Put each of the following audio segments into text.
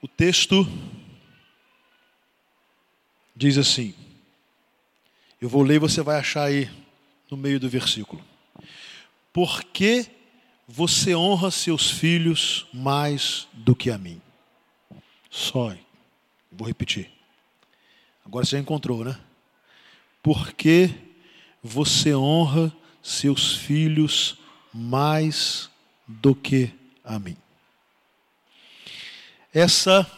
O texto diz assim. Eu vou ler e você vai achar aí no meio do versículo. Por que você honra seus filhos mais do que a mim? Só. Vou repetir. Agora você já encontrou, né? Por que você honra seus filhos mais do que a mim? Essa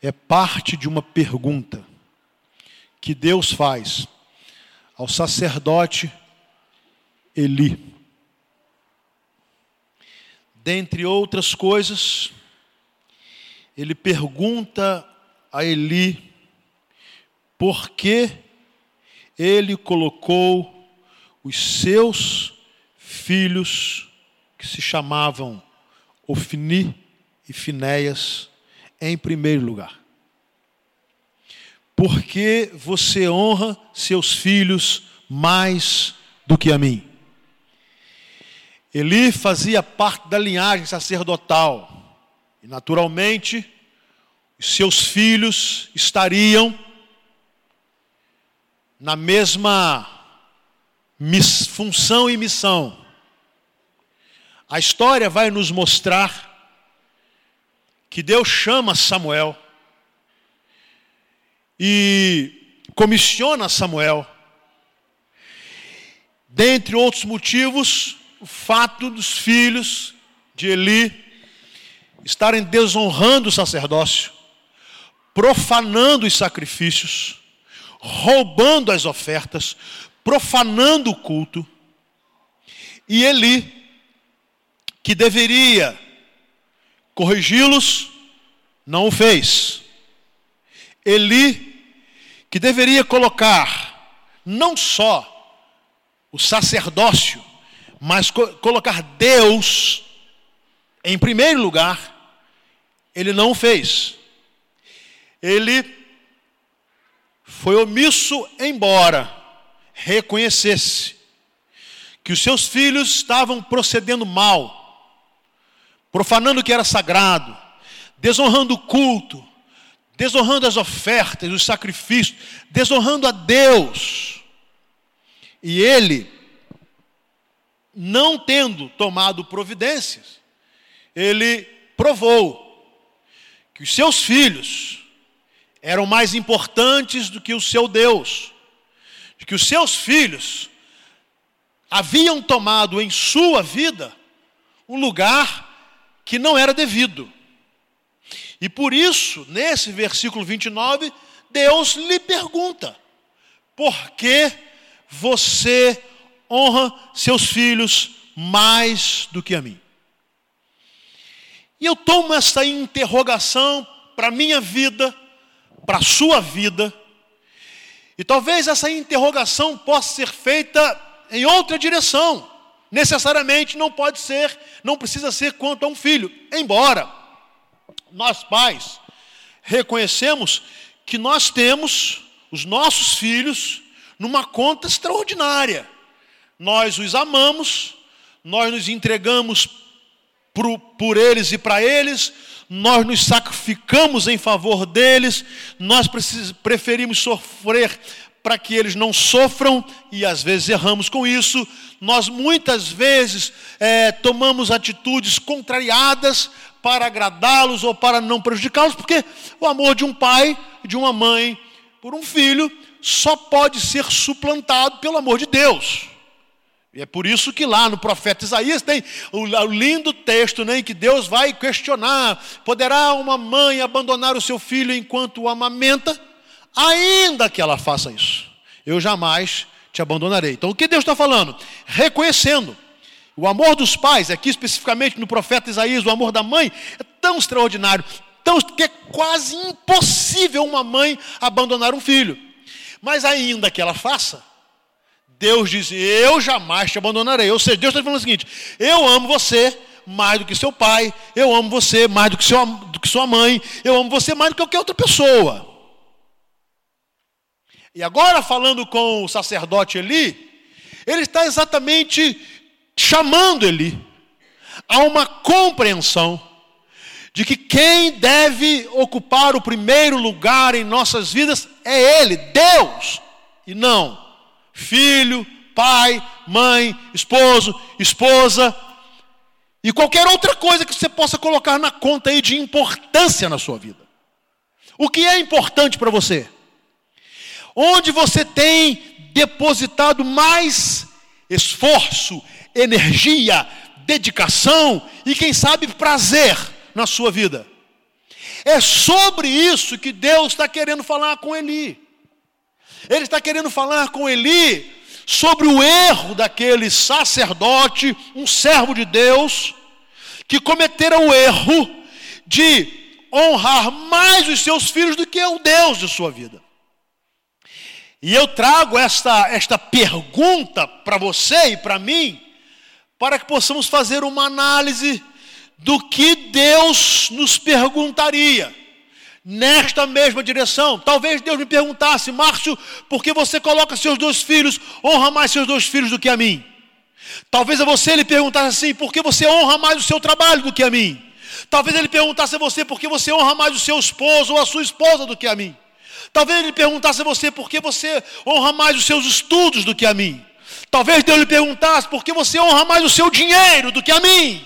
é parte de uma pergunta que Deus faz ao sacerdote Eli. Dentre outras coisas, ele pergunta a Eli por que ele colocou os seus filhos, que se chamavam Ofni e Finéias, em primeiro lugar. Porque você honra seus filhos mais do que a mim. Eli fazia parte da linhagem sacerdotal. E naturalmente, seus filhos estariam na mesma função e missão. A história vai nos mostrar que Deus chama Samuel e comissiona Samuel. Dentre outros motivos, o fato dos filhos de Eli estarem desonrando o sacerdócio, profanando os sacrifícios, roubando as ofertas, profanando o culto. E Eli, que deveria corrigi-los, não o fez. Eli, que deveria colocar não só o sacerdócio, mas co colocar Deus em primeiro lugar, ele não o fez. Ele foi omisso, embora reconhecesse que os seus filhos estavam procedendo mal, profanando o que era sagrado, desonrando o culto, desonrando as ofertas, os sacrifícios, desonrando a Deus. E ele, não tendo tomado providências, ele provou que os seus filhos eram mais importantes do que o seu Deus, de que os seus filhos haviam tomado em sua vida um lugar que não era devido. E por isso, nesse versículo 29, Deus lhe pergunta: por que você honra seus filhos mais do que a mim? E eu tomo essa interrogação para a minha vida, para a sua vida, e talvez essa interrogação possa ser feita em outra direção necessariamente não pode ser, não precisa ser quanto a um filho. Embora nós pais reconhecemos que nós temos os nossos filhos numa conta extraordinária. Nós os amamos, nós nos entregamos por, por eles e para eles, nós nos sacrificamos em favor deles, nós preferimos sofrer para que eles não sofram, e às vezes erramos com isso, nós muitas vezes é, tomamos atitudes contrariadas para agradá-los ou para não prejudicá-los, porque o amor de um pai, de uma mãe, por um filho, só pode ser suplantado pelo amor de Deus. E é por isso que lá no profeta Isaías tem o, lindo texto né, em que Deus vai questionar: poderá uma mãe abandonar o seu filho enquanto o amamenta? Ainda que ela faça isso, eu jamais te abandonarei. Então, o que Deus está falando? Reconhecendo o amor dos pais, aqui especificamente no profeta Isaías, o amor da mãe é tão extraordinário, tão, que é quase impossível uma mãe abandonar um filho. Mas ainda que ela faça, Deus diz: Eu jamais te abandonarei. Ou seja, Deus está falando o seguinte: Eu amo você mais do que seu pai, eu amo você mais do que, seu, do que sua mãe, eu amo você mais do que qualquer outra pessoa. E agora, falando com o sacerdote Eli, ele está exatamente chamando Eli a uma compreensão de que quem deve ocupar o primeiro lugar em nossas vidas é Ele, Deus, e não filho, pai, mãe, esposo, esposa e qualquer outra coisa que você possa colocar na conta aí de importância na sua vida. O que é importante para você? Onde você tem depositado mais esforço, energia, dedicação e quem sabe prazer na sua vida. É sobre isso que Deus está querendo falar com Eli. Ele está querendo falar com Eli sobre o erro daquele sacerdote, um servo de Deus, que cometera o erro de honrar mais os seus filhos do que o Deus de sua vida. E eu trago esta, esta pergunta para você e para mim, para que possamos fazer uma análise do que Deus nos perguntaria nesta mesma direção. Talvez Deus me perguntasse, Márcio, por que você coloca seus dois filhos, honra mais seus dois filhos do que a mim? Talvez a você ele perguntasse assim, por que você honra mais o seu trabalho do que a mim? Talvez ele perguntasse a você por que você honra mais o seu esposo ou a sua esposa do que a mim. Talvez ele perguntasse a você por que você honra mais os seus estudos do que a mim. Talvez Deus lhe perguntasse por que você honra mais o seu dinheiro do que a mim.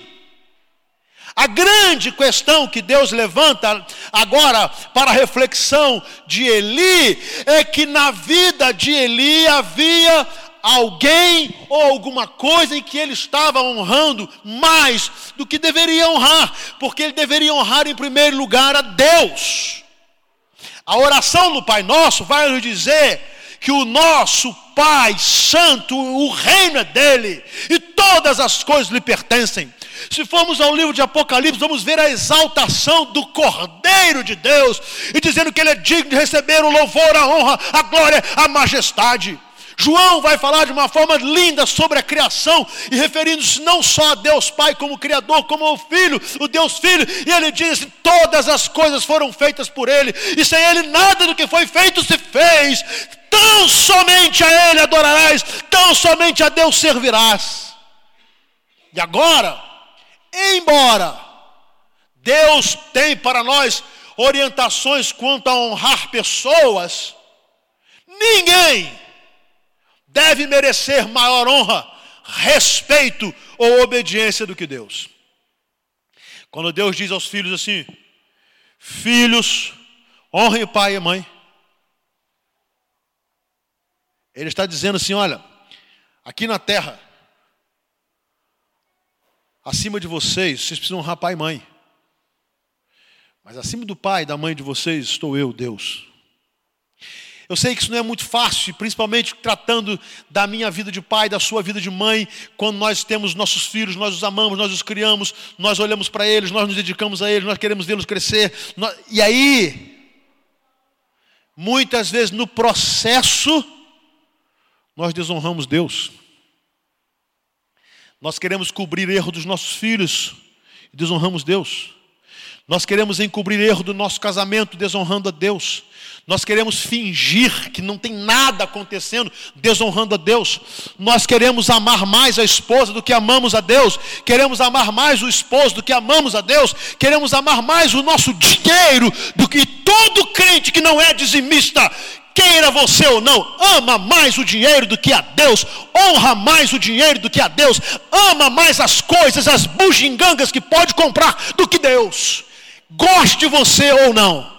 A grande questão que Deus levanta agora para a reflexão de Eli é que na vida de Eli havia alguém ou alguma coisa em que ele estava honrando mais do que deveria honrar, porque ele deveria honrar em primeiro lugar a Deus. A oração do Pai Nosso vai nos dizer que o nosso Pai Santo, o reino é dele, e todas as coisas lhe pertencem. Se formos ao livro de Apocalipse, vamos ver a exaltação do Cordeiro de Deus, e dizendo que ele é digno de receber o louvor, a honra, a glória, a majestade. João vai falar de uma forma linda sobre a criação e referindo-se não só a Deus Pai como Criador, como o Filho, o Deus Filho, e ele diz assim: todas as coisas foram feitas por Ele, e sem Ele nada do que foi feito se fez. Tão somente a Ele adorarás, tão somente a Deus servirás. E agora, embora Deus tem para nós orientações quanto a honrar pessoas, ninguém deve merecer maior honra, respeito ou obediência do que Deus. Quando Deus diz aos filhos assim: Filhos, honrem o pai e a mãe. Ele está dizendo assim: olha, aqui na terra, acima de vocês, vocês precisam honrar pai e mãe. Mas acima do pai e da mãe de vocês estou eu, Deus. Eu sei que isso não é muito fácil, principalmente tratando da minha vida de pai, da sua vida de mãe, quando nós temos nossos filhos, nós os amamos, nós os criamos, nós olhamos para eles, nós nos dedicamos a eles, nós queremos vê-los crescer. E aí, muitas vezes no processo, nós desonramos Deus. Nós queremos cobrir erro dos nossos filhos e desonramos Deus. Nós queremos encobrir erro do nosso casamento, desonrando a Deus. Nós queremos fingir que não tem nada acontecendo, desonrando a Deus. Nós queremos amar mais a esposa do que amamos a Deus. Queremos amar mais o esposo do que amamos a Deus. Queremos amar mais o nosso dinheiro do que todo crente que não é dizimista. Queira você ou não, ama mais o dinheiro do que a Deus, honra mais o dinheiro do que a Deus, ama mais as coisas, as bugigangas que pode comprar do que Deus. Goste você ou não.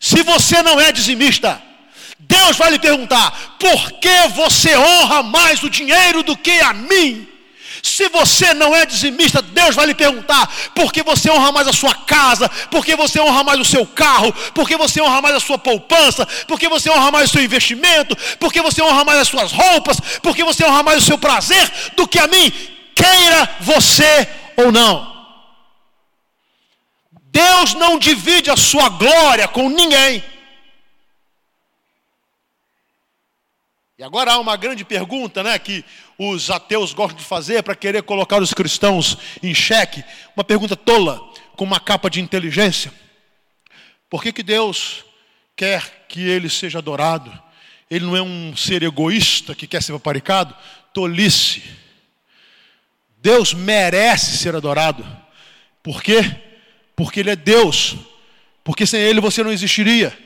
Se você não é dizimista, Deus vai lhe perguntar: por que você honra mais o dinheiro do que a mim? Se você não é dizimista, Deus vai lhe perguntar: por que você honra mais a sua casa? Por que você honra mais o seu carro? Por que você honra mais a sua poupança? Por que você honra mais o seu investimento? Por que você honra mais as suas roupas? Por que você honra mais o seu prazer do que a mim? Queira você ou não. Deus não divide a sua glória com ninguém. E agora há uma grande pergunta, né, que os ateus gostam de fazer para querer colocar os cristãos em xeque, uma pergunta tola, com uma capa de inteligência. Por que, que Deus quer que ele seja adorado? Ele não é um ser egoísta que quer ser paparicado? Tolice. Deus merece ser adorado. Por quê? Porque Ele é Deus, porque sem Ele você não existiria,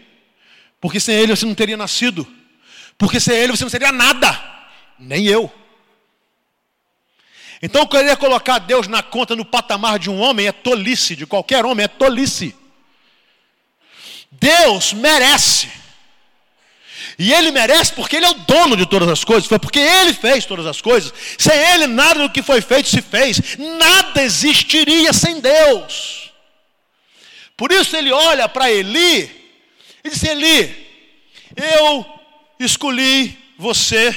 porque sem Ele você não teria nascido, porque sem Ele você não seria nada, nem eu. Então, querer colocar Deus na conta no patamar de um homem é tolice, de qualquer homem é tolice. Deus merece. E Ele merece porque Ele é o dono de todas as coisas. Foi porque Ele fez todas as coisas. Sem Ele, nada do que foi feito se fez. Nada existiria sem Deus. Por isso Ele olha para Eli e diz: Eli, eu escolhi você,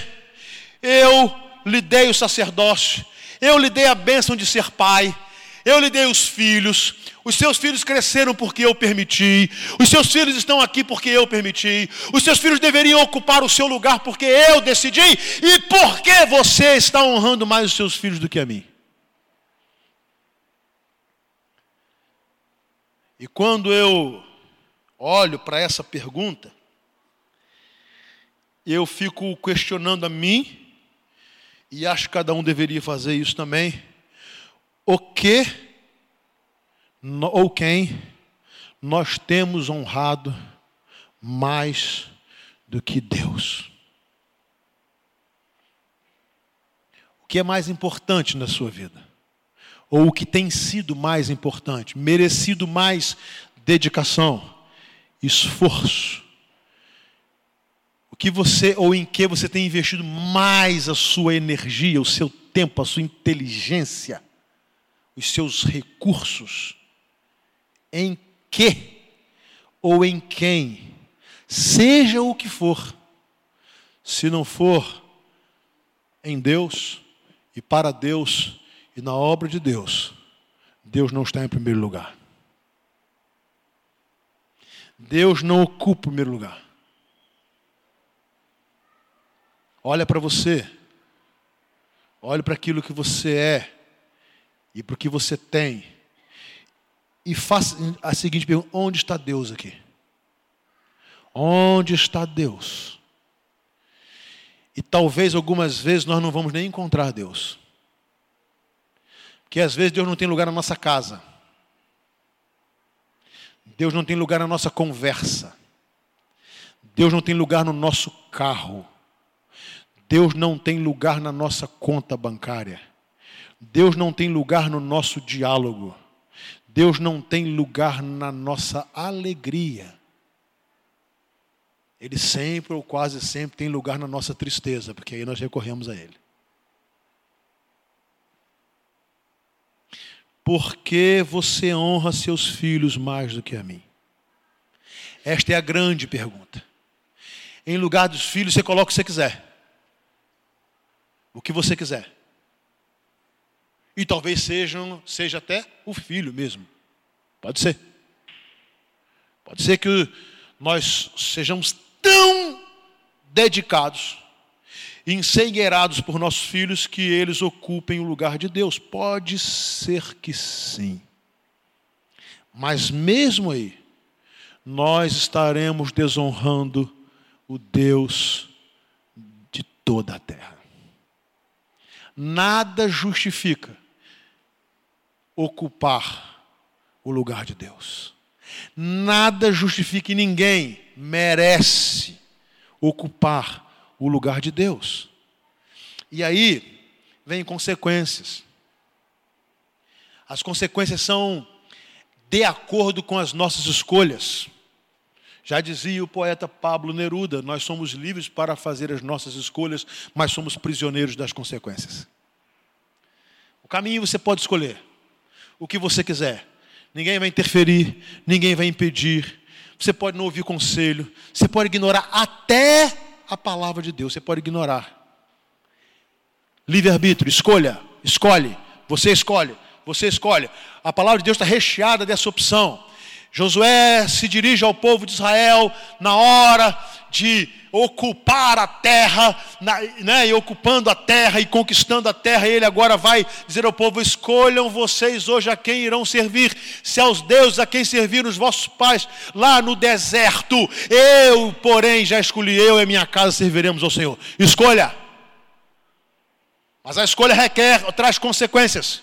eu lhe dei o sacerdócio, eu lhe dei a bênção de ser pai. Eu lhe dei os filhos. Os seus filhos cresceram porque eu permiti. Os seus filhos estão aqui porque eu permiti. Os seus filhos deveriam ocupar o seu lugar porque eu decidi. E por que você está honrando mais os seus filhos do que a mim? E quando eu olho para essa pergunta, eu fico questionando a mim e acho que cada um deveria fazer isso também. O que ou quem nós temos honrado mais do que Deus? O que é mais importante na sua vida? Ou o que tem sido mais importante, merecido mais dedicação, esforço? que você ou em que você tem investido mais a sua energia, o seu tempo, a sua inteligência, os seus recursos? Em que ou em quem, seja o que for, se não for em Deus e para Deus e na obra de Deus, Deus não está em primeiro lugar. Deus não ocupa o primeiro lugar. Olha para você. Olhe para aquilo que você é e para o que você tem. E faça a seguinte pergunta: onde está Deus aqui? Onde está Deus? E talvez algumas vezes nós não vamos nem encontrar Deus. Porque às vezes Deus não tem lugar na nossa casa. Deus não tem lugar na nossa conversa. Deus não tem lugar no nosso carro. Deus não tem lugar na nossa conta bancária. Deus não tem lugar no nosso diálogo. Deus não tem lugar na nossa alegria. Ele sempre ou quase sempre tem lugar na nossa tristeza, porque aí nós recorremos a Ele. Por que você honra seus filhos mais do que a mim? Esta é a grande pergunta. Em lugar dos filhos, você coloca o que você quiser o que você quiser. E talvez sejam, seja até o filho mesmo. Pode ser. Pode ser que nós sejamos tão dedicados, encegueirados por nossos filhos, que eles ocupem o lugar de Deus. Pode ser que sim. Mas mesmo aí, nós estaremos desonrando o Deus de toda a terra. Nada justifica ocupar o lugar de Deus. Nada justifica e ninguém merece ocupar o lugar de Deus. E aí vem consequências. As consequências são de acordo com as nossas escolhas. Já dizia o poeta Pablo Neruda: nós somos livres para fazer as nossas escolhas, mas somos prisioneiros das consequências. O caminho você pode escolher, o que você quiser. Ninguém vai interferir, ninguém vai impedir. Você pode não ouvir conselho, você pode ignorar até a palavra de Deus, você pode ignorar. Livre-arbítrio, escolha, escolhe, você escolhe, você escolhe. A palavra de Deus está recheada dessa opção. Josué se dirige ao povo de Israel na hora de ocupar a terra, né, e ocupando a terra e conquistando a terra, ele agora vai dizer ao povo: escolham vocês hoje a quem irão servir, se aos deuses a quem serviram os vossos pais lá no deserto. Eu, porém, já escolhi, eu e minha casa serviremos ao Senhor. Escolha. Mas a escolha requer, traz consequências.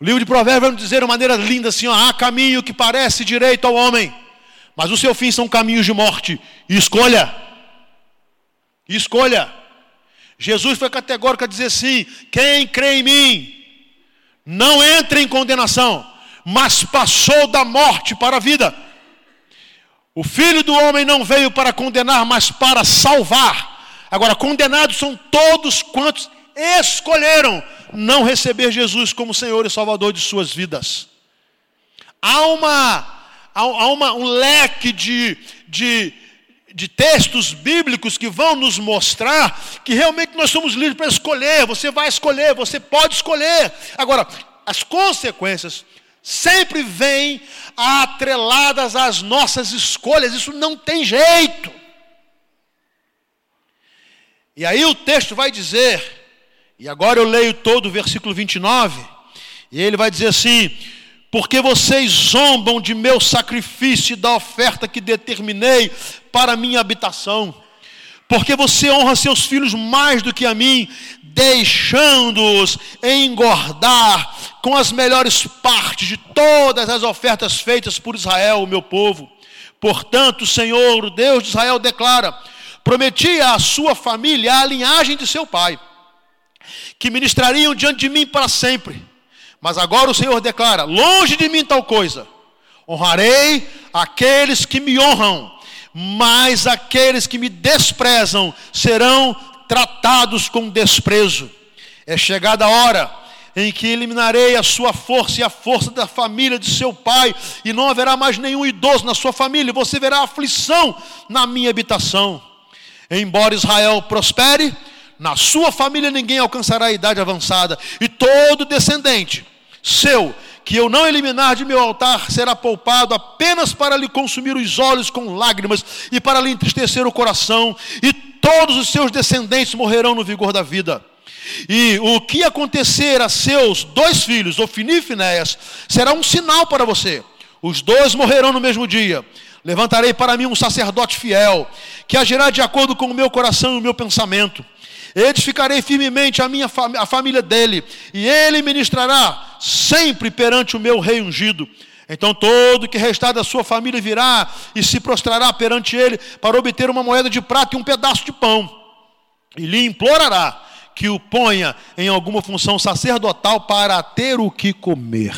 O livro de Provérbios vai nos dizer de maneira linda assim: ó, há caminho que parece direito ao homem, mas o seu fim são caminhos de morte. Escolha. Escolha. Jesus foi categórico a dizer assim: quem crê em mim, não entra em condenação, mas passou da morte para a vida. O filho do homem não veio para condenar, mas para salvar. Agora, condenados são todos quantos escolheram não receber Jesus como Senhor e Salvador de suas vidas. Há, uma, há uma, um leque de, de, de textos bíblicos que vão nos mostrar que realmente nós somos livres para escolher. Você vai escolher, você pode escolher. Agora, as consequências sempre vêm atreladas às nossas escolhas. Isso não tem jeito. E aí o texto vai dizer, e agora eu leio todo o versículo 29, e ele vai dizer assim: Porque vocês zombam de meu sacrifício e da oferta que determinei para minha habitação, porque você honra seus filhos mais do que a mim, deixando-os engordar com as melhores partes de todas as ofertas feitas por Israel, o meu povo. Portanto, o Senhor, o Deus de Israel, declara: prometia à sua família a linhagem de seu pai, que ministrariam diante de mim para sempre. Mas agora o Senhor declara: longe de mim tal coisa. Honrarei aqueles que me honram, mas aqueles que me desprezam serão tratados com desprezo. É chegada a hora em que eliminarei a sua força e a força da família de seu pai, e não haverá mais nenhum idoso na sua família, você verá aflição na minha habitação. Embora Israel prospere, na sua família ninguém alcançará a idade avançada, e todo descendente seu que eu não eliminar de meu altar será poupado apenas para lhe consumir os olhos com lágrimas e para lhe entristecer o coração, e todos os seus descendentes morrerão no vigor da vida. E o que acontecer a seus dois filhos, Ofini e Finéias, será um sinal para você. Os dois morrerão no mesmo dia. Levantarei para mim um sacerdote fiel, que agirá de acordo com o meu coração e o meu pensamento. Edificarei firmemente a minha fam a família dele, e ele ministrará sempre perante o meu rei ungido. Então todo que restar da sua família virá e se prostrará perante ele para obter uma moeda de prata e um pedaço de pão. E lhe implorará que o ponha em alguma função sacerdotal para ter o que comer.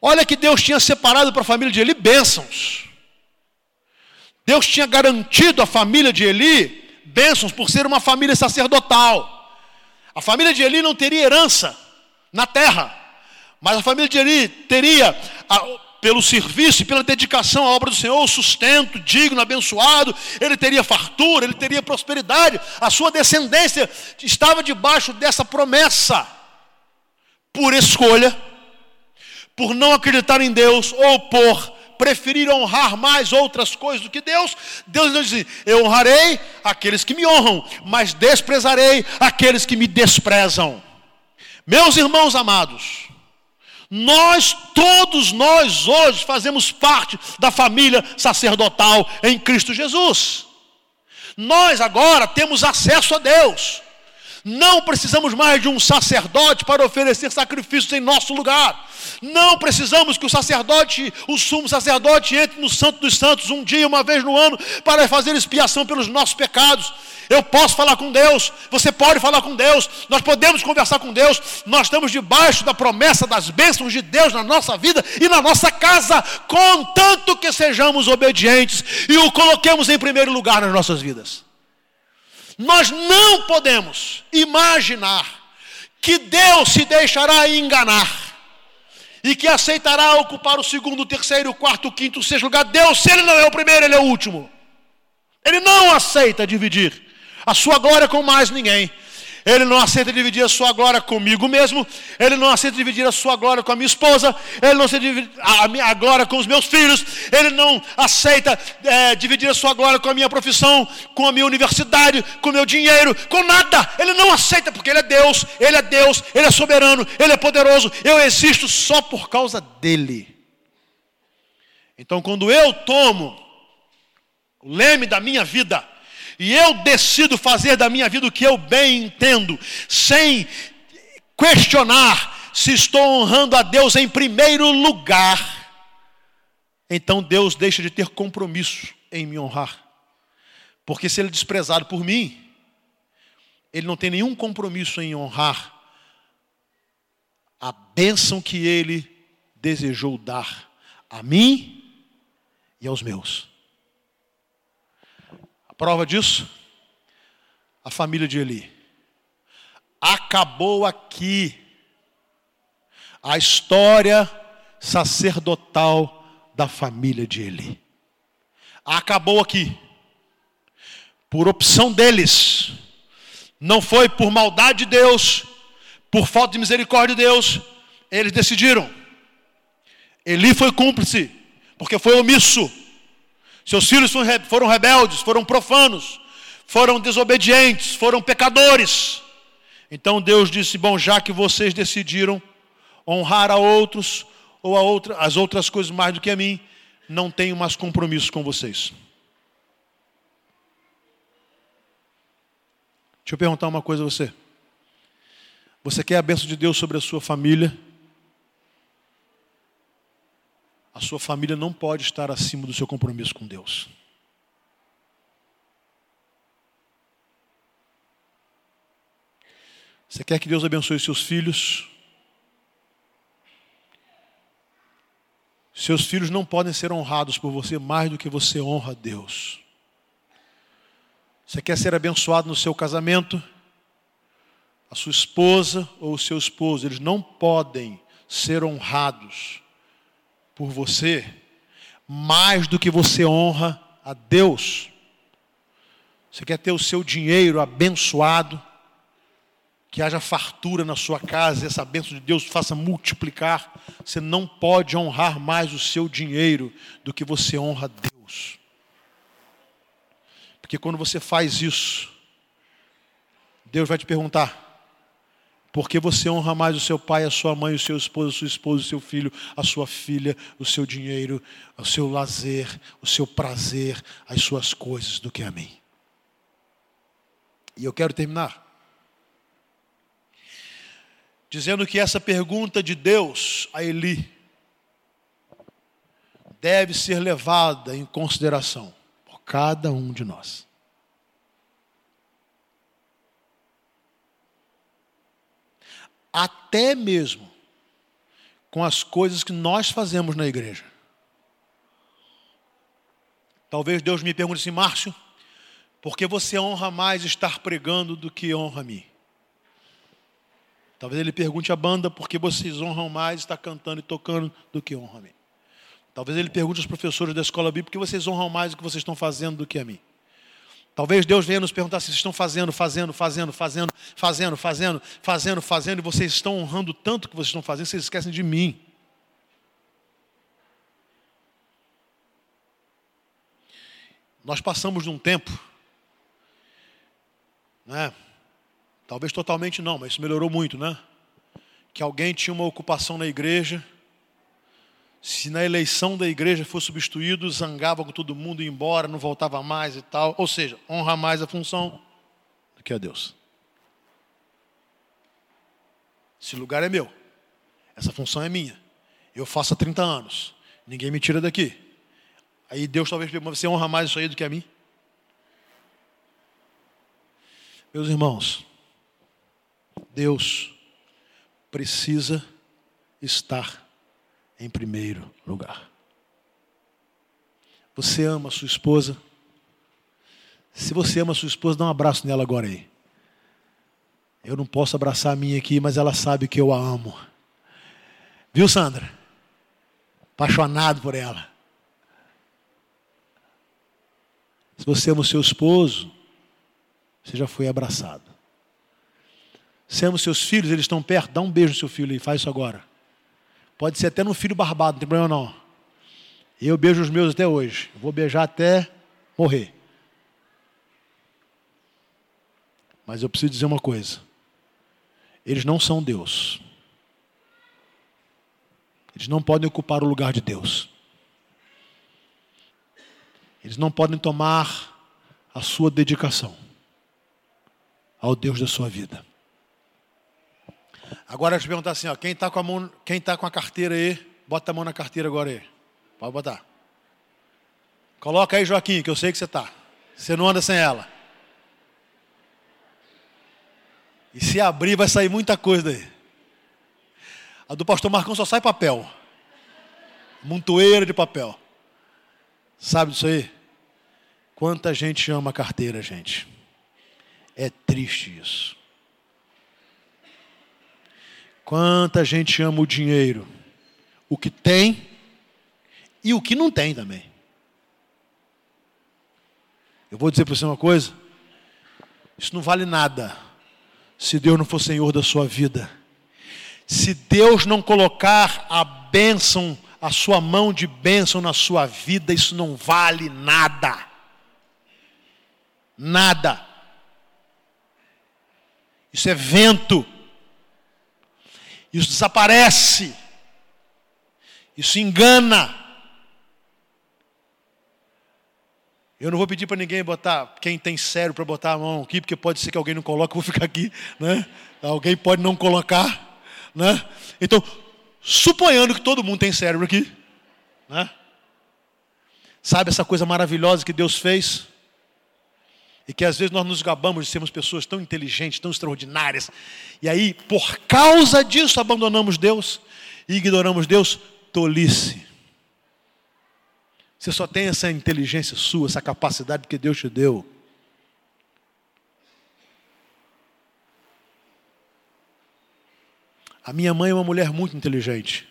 Olha que Deus tinha separado para a família de Eli bênçãos. Deus tinha garantido à família de Eli bênçãos por ser uma família sacerdotal. A família de Eli não teria herança na terra. Mas a família de Eli teria, pelo serviço e pela dedicação à obra do Senhor, sustento digno, abençoado, ele teria fartura, ele teria prosperidade, a sua descendência estava debaixo dessa promessa, por escolha, por não acreditar em Deus ou por preferir honrar mais outras coisas do que Deus, Deus diz: Eu honrarei aqueles que me honram, mas desprezarei aqueles que me desprezam. Meus irmãos amados, nós, todos nós hoje fazemos parte da família sacerdotal em Cristo Jesus. Nós agora temos acesso a Deus. Não precisamos mais de um sacerdote para oferecer sacrifícios em nosso lugar. Não precisamos que o sacerdote, o sumo sacerdote, entre no Santo dos Santos um dia, uma vez no ano, para fazer expiação pelos nossos pecados. Eu posso falar com Deus, você pode falar com Deus, nós podemos conversar com Deus, nós estamos debaixo da promessa das bênçãos de Deus na nossa vida e na nossa casa, contanto que sejamos obedientes e o coloquemos em primeiro lugar nas nossas vidas. Nós não podemos imaginar que Deus se deixará enganar e que aceitará ocupar o segundo, o terceiro, o quarto, o quinto, o sexto lugar. Deus, se Ele não é o primeiro, Ele é o último. Ele não aceita dividir a sua glória com mais ninguém. Ele não aceita dividir a sua glória comigo mesmo. Ele não aceita dividir a sua glória com a minha esposa. Ele não aceita dividir a minha glória com os meus filhos. Ele não aceita é, dividir a sua glória com a minha profissão, com a minha universidade, com o meu dinheiro, com nada. Ele não aceita porque Ele é Deus. Ele é Deus. Ele é soberano. Ele é poderoso. Eu existo só por causa dele. Então, quando eu tomo o leme da minha vida e eu decido fazer da minha vida o que eu bem entendo, sem questionar se estou honrando a Deus em primeiro lugar, então Deus deixa de ter compromisso em me honrar. Porque se ele é desprezado por mim, ele não tem nenhum compromisso em honrar a bênção que ele desejou dar a mim e aos meus. Prova disso, a família de Eli. Acabou aqui a história sacerdotal da família de Eli. Acabou aqui. Por opção deles. Não foi por maldade de Deus, por falta de misericórdia de Deus, eles decidiram. Eli foi cúmplice, porque foi omisso. Seus filhos foram rebeldes, foram profanos, foram desobedientes, foram pecadores. Então Deus disse: Bom, já que vocês decidiram honrar a outros ou a outra, as outras coisas mais do que a mim, não tenho mais compromisso com vocês. Deixa eu perguntar uma coisa a você. Você quer a bênção de Deus sobre a sua família? A sua família não pode estar acima do seu compromisso com Deus. Você quer que Deus abençoe seus filhos? Seus filhos não podem ser honrados por você mais do que você honra Deus. Você quer ser abençoado no seu casamento? a sua esposa ou o seu esposo, eles não podem ser honrados por você mais do que você honra a Deus. Você quer ter o seu dinheiro abençoado, que haja fartura na sua casa, essa bênção de Deus faça multiplicar. Você não pode honrar mais o seu dinheiro do que você honra a Deus. Porque quando você faz isso, Deus vai te perguntar: porque você honra mais o seu pai, a sua mãe, o seu esposo, a sua esposa, o seu filho, a sua filha, o seu dinheiro, o seu lazer, o seu prazer, as suas coisas do que a mim. E eu quero terminar dizendo que essa pergunta de Deus a Eli deve ser levada em consideração por cada um de nós. Até mesmo com as coisas que nós fazemos na igreja. Talvez Deus me pergunte assim, Márcio, por que você honra mais estar pregando do que honra a mim? Talvez ele pergunte à banda por que vocês honram mais estar cantando e tocando do que honra a mim. Talvez ele pergunte aos professores da escola bíblica por que vocês honram mais o que vocês estão fazendo do que a mim. Talvez Deus venha nos perguntar se vocês estão fazendo, fazendo, fazendo, fazendo, fazendo, fazendo, fazendo, fazendo, e vocês estão honrando tanto que vocês estão fazendo, vocês esquecem de mim. Nós passamos de um tempo, né? Talvez totalmente não, mas isso melhorou muito, né? Que alguém tinha uma ocupação na igreja se na eleição da igreja for substituído, zangava com todo mundo, ia embora, não voltava mais e tal. Ou seja, honra mais a função do que a Deus. Esse lugar é meu. Essa função é minha. Eu faço há 30 anos. Ninguém me tira daqui. Aí Deus talvez pergunte, você honra mais isso aí do que a mim? Meus irmãos, Deus precisa estar em primeiro lugar. Você ama sua esposa? Se você ama sua esposa, dá um abraço nela agora aí. Eu não posso abraçar a minha aqui, mas ela sabe que eu a amo. Viu, Sandra? Apaixonado por ela. Se você ama o seu esposo, você já foi abraçado. Se ama os seus filhos, eles estão perto, dá um beijo no seu filho e faz isso agora. Pode ser até no filho barbado, não tem problema não. Eu beijo os meus até hoje. vou beijar até morrer. Mas eu preciso dizer uma coisa. Eles não são Deus. Eles não podem ocupar o lugar de Deus. Eles não podem tomar a sua dedicação ao Deus da sua vida. Agora eu te perguntar assim, ó, quem está com a mão, quem está com a carteira aí, bota a mão na carteira agora aí. Pode botar. Coloca aí, Joaquim, que eu sei que você está. Você não anda sem ela. E se abrir, vai sair muita coisa daí. A do pastor Marcão só sai papel. Montoeira de papel. Sabe disso aí? Quanta gente ama a carteira, gente. É triste isso. Quanta gente ama o dinheiro. O que tem e o que não tem também. Eu vou dizer para você uma coisa: isso não vale nada se Deus não for Senhor da sua vida. Se Deus não colocar a bênção, a sua mão de bênção na sua vida, isso não vale nada. Nada. Isso é vento. Isso desaparece. Isso engana. Eu não vou pedir para ninguém botar, quem tem sério para botar a mão aqui, porque pode ser que alguém não coloque, eu vou ficar aqui, né? Alguém pode não colocar, né? Então, suponhando que todo mundo tem cérebro aqui, né? Sabe essa coisa maravilhosa que Deus fez? E que às vezes nós nos gabamos de sermos pessoas tão inteligentes, tão extraordinárias. E aí, por causa disso, abandonamos Deus e ignoramos Deus. Tolice. Você só tem essa inteligência sua, essa capacidade que Deus te deu. A minha mãe é uma mulher muito inteligente.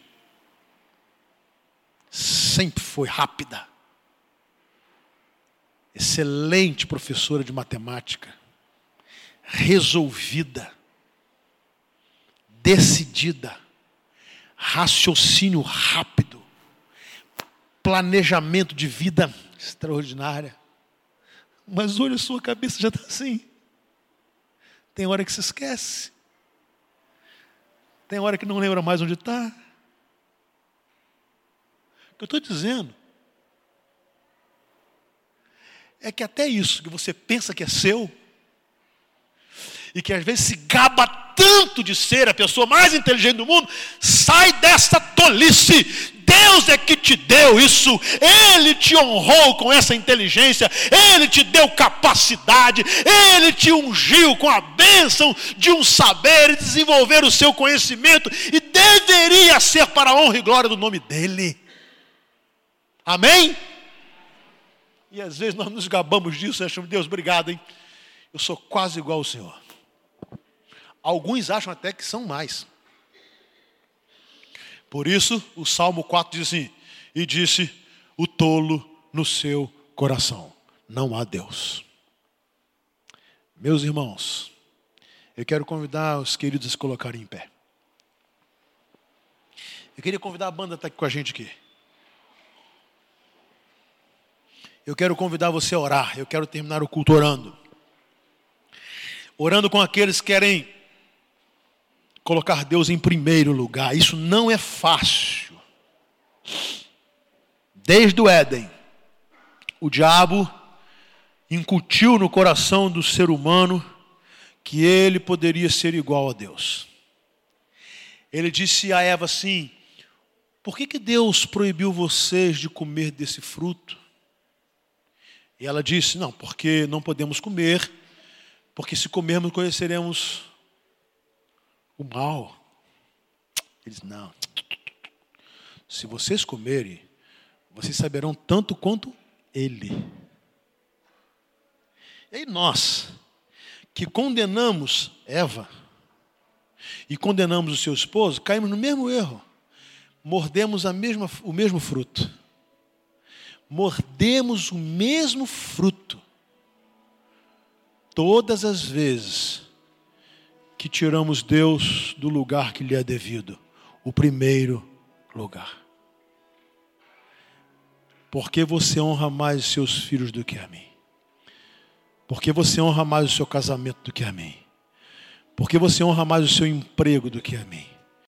Sempre foi rápida. Excelente professora de matemática. Resolvida. Decidida. Raciocínio rápido planejamento de vida extraordinária. Mas olha, a sua cabeça já está assim. Tem hora que se esquece. Tem hora que não lembra mais onde está. O que eu estou dizendo é que até isso que você pensa que é seu, e que às vezes se gaba tanto de ser a pessoa mais inteligente do mundo, sai dessa tolice Deus é que te deu isso, Ele te honrou com essa inteligência, Ele te deu capacidade, Ele te ungiu com a bênção de um saber e desenvolver o seu conhecimento, e deveria ser para a honra e glória do nome dEle. Amém? E às vezes nós nos gabamos disso e achamos, Deus, obrigado, hein? Eu sou quase igual ao Senhor. Alguns acham até que são mais. Por isso, o Salmo 4 diz assim: E disse o tolo no seu coração: Não há Deus. Meus irmãos, eu quero convidar os queridos a se colocarem em pé. Eu queria convidar a banda a estar aqui com a gente aqui. Eu quero convidar você a orar. Eu quero terminar o culto orando. Orando com aqueles que querem colocar Deus em primeiro lugar. Isso não é fácil. Desde o Éden, o diabo incutiu no coração do ser humano que ele poderia ser igual a Deus. Ele disse a Eva assim: Por que, que Deus proibiu vocês de comer desse fruto? E ela disse: Não, porque não podemos comer, porque se comermos conheceremos o mal. Eles não. Se vocês comerem, vocês saberão tanto quanto ele. E nós, que condenamos Eva e condenamos o seu esposo, caímos no mesmo erro. Mordemos a mesma, o mesmo fruto. Mordemos o mesmo fruto. Todas as vezes que tiramos Deus do lugar que lhe é devido o primeiro lugar. Porque você honra mais os seus filhos do que a mim? Porque você honra mais o seu casamento do que a mim? Porque você honra mais o seu emprego do que a mim?